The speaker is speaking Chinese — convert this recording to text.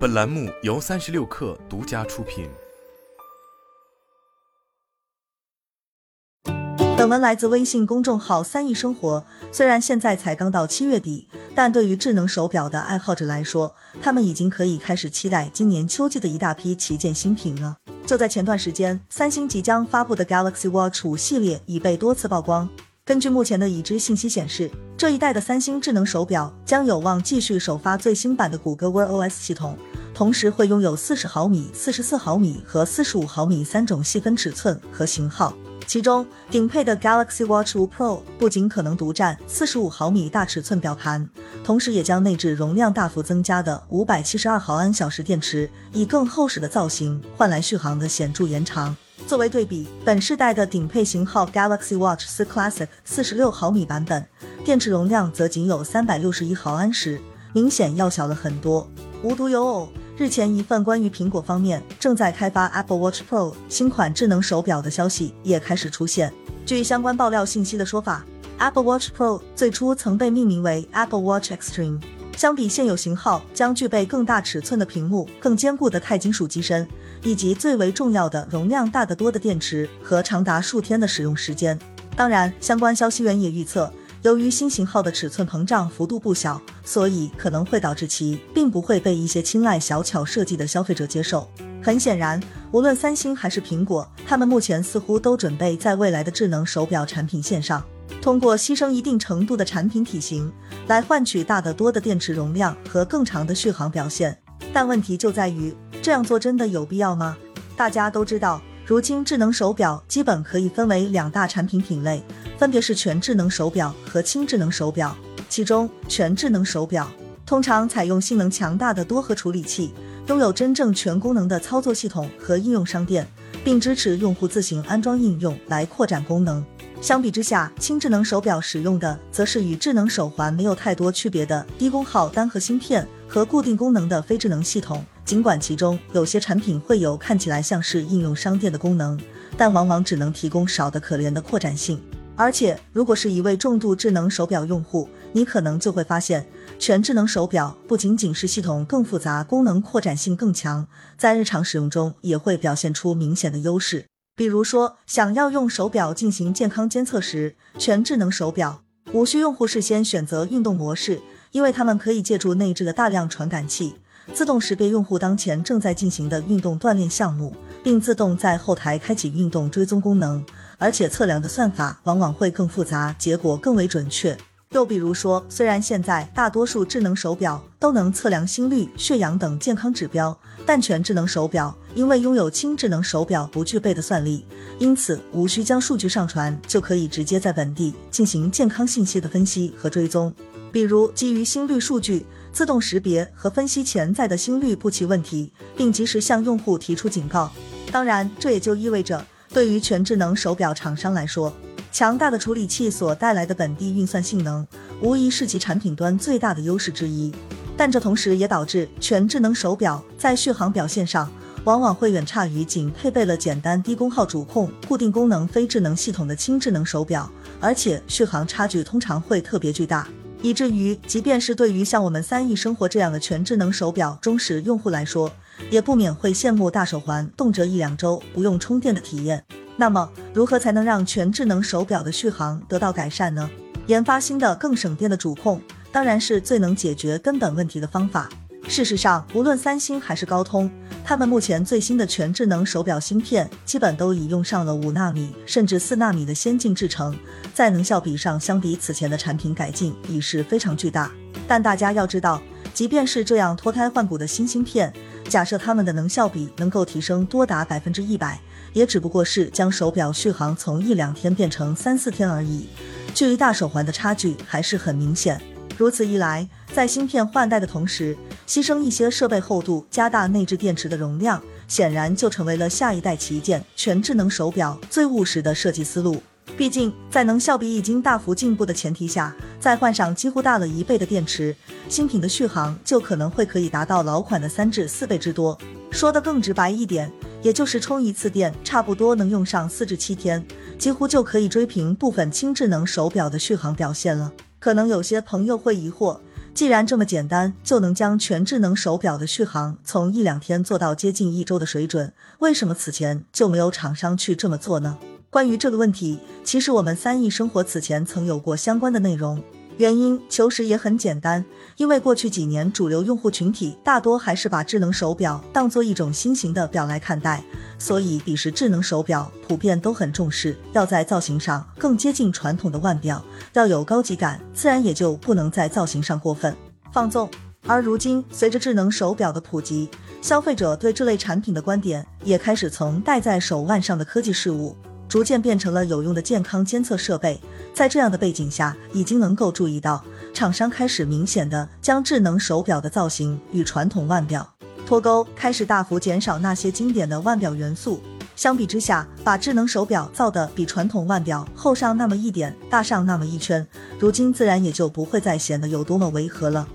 本栏目由三十六氪独家出品。本文来自微信公众号“三亿生活”。虽然现在才刚到七月底，但对于智能手表的爱好者来说，他们已经可以开始期待今年秋季的一大批旗舰新品了。就在前段时间，三星即将发布的 Galaxy Watch 五系列已被多次曝光。根据目前的已知信息显示，这一代的三星智能手表将有望继续首发最新版的谷歌 Wear OS 系统，同时会拥有四十毫米、四十四毫米和四十五毫米三种细分尺寸和型号。其中，顶配的 Galaxy Watch 5 Pro 不仅可能独占四十五毫米大尺寸表盘，同时也将内置容量大幅增加的五百七十二毫安小时电池，以更厚实的造型换来续航的显著延长。作为对比，本世代的顶配型号 Galaxy Watch 4 Classic 四十六毫米版本，电池容量则仅有三百六十一毫安时，明显要小了很多。无独有偶，日前一份关于苹果方面正在开发 Apple Watch Pro 新款智能手表的消息也开始出现。据相关爆料信息的说法，Apple Watch Pro 最初曾被命名为 Apple Watch Extreme。相比现有型号，将具备更大尺寸的屏幕、更坚固的钛金属机身，以及最为重要的容量大得多的电池和长达数天的使用时间。当然，相关消息源也预测，由于新型号的尺寸膨胀幅度不小，所以可能会导致其并不会被一些青睐小巧设计的消费者接受。很显然，无论三星还是苹果，他们目前似乎都准备在未来的智能手表产品线上。通过牺牲一定程度的产品体型，来换取大得多的电池容量和更长的续航表现。但问题就在于，这样做真的有必要吗？大家都知道，如今智能手表基本可以分为两大产品品类，分别是全智能手表和轻智能手表。其中，全智能手表通常采用性能强大的多核处理器，拥有真正全功能的操作系统和应用商店，并支持用户自行安装应用来扩展功能。相比之下，轻智能手表使用的则是与智能手环没有太多区别的低功耗单核芯片和固定功能的非智能系统。尽管其中有些产品会有看起来像是应用商店的功能，但往往只能提供少得可怜的扩展性。而且，如果是一位重度智能手表用户，你可能就会发现，全智能手表不仅仅是系统更复杂，功能扩展性更强，在日常使用中也会表现出明显的优势。比如说，想要用手表进行健康监测时，全智能手表无需用户事先选择运动模式，因为它们可以借助内置的大量传感器，自动识别用户当前正在进行的运动锻炼项目，并自动在后台开启运动追踪功能。而且测量的算法往往会更复杂，结果更为准确。又比如说，虽然现在大多数智能手表都能测量心率、血氧等健康指标，但全智能手表因为拥有轻智能手表不具备的算力，因此无需将数据上传，就可以直接在本地进行健康信息的分析和追踪。比如，基于心率数据，自动识别和分析潜在的心率不齐问题，并及时向用户提出警告。当然，这也就意味着，对于全智能手表厂商来说，强大的处理器所带来的本地运算性能，无疑是其产品端最大的优势之一。但这同时也导致全智能手表在续航表现上，往往会远差于仅配备了简单低功耗主控、固定功能非智能系统的轻智能手表，而且续航差距通常会特别巨大，以至于即便是对于像我们三亿生活这样的全智能手表忠实用户来说，也不免会羡慕大手环动辄一两周不用充电的体验。那么，如何才能让全智能手表的续航得到改善呢？研发新的更省电的主控，当然是最能解决根本问题的方法。事实上，无论三星还是高通，他们目前最新的全智能手表芯片，基本都已用上了五纳米甚至四纳米的先进制程，在能效比上，相比此前的产品改进已是非常巨大。但大家要知道，即便是这样脱胎换骨的新芯片，假设它们的能效比能够提升多达百分之一百。也只不过是将手表续航从一两天变成三四天而已，距离大手环的差距还是很明显。如此一来，在芯片换代的同时，牺牲一些设备厚度，加大内置电池的容量，显然就成为了下一代旗舰全智能手表最务实的设计思路。毕竟，在能效比已经大幅进步的前提下，再换上几乎大了一倍的电池，新品的续航就可能会可以达到老款的三至四倍之多。说的更直白一点。也就是充一次电，差不多能用上四至七天，几乎就可以追平部分轻智能手表的续航表现了。可能有些朋友会疑惑，既然这么简单就能将全智能手表的续航从一两天做到接近一周的水准，为什么此前就没有厂商去这么做呢？关于这个问题，其实我们三亿生活此前曾有过相关的内容。原因求实也很简单，因为过去几年主流用户群体大多还是把智能手表当做一种新型的表来看待，所以彼时智能手表普遍都很重视，要在造型上更接近传统的腕表，要有高级感，自然也就不能在造型上过分放纵。而如今，随着智能手表的普及，消费者对这类产品的观点也开始从戴在手腕上的科技事物。逐渐变成了有用的健康监测设备，在这样的背景下，已经能够注意到厂商开始明显的将智能手表的造型与传统腕表脱钩，开始大幅减少那些经典的腕表元素。相比之下，把智能手表造的比传统腕表厚上那么一点，大上那么一圈，如今自然也就不会再显得有多么违和了。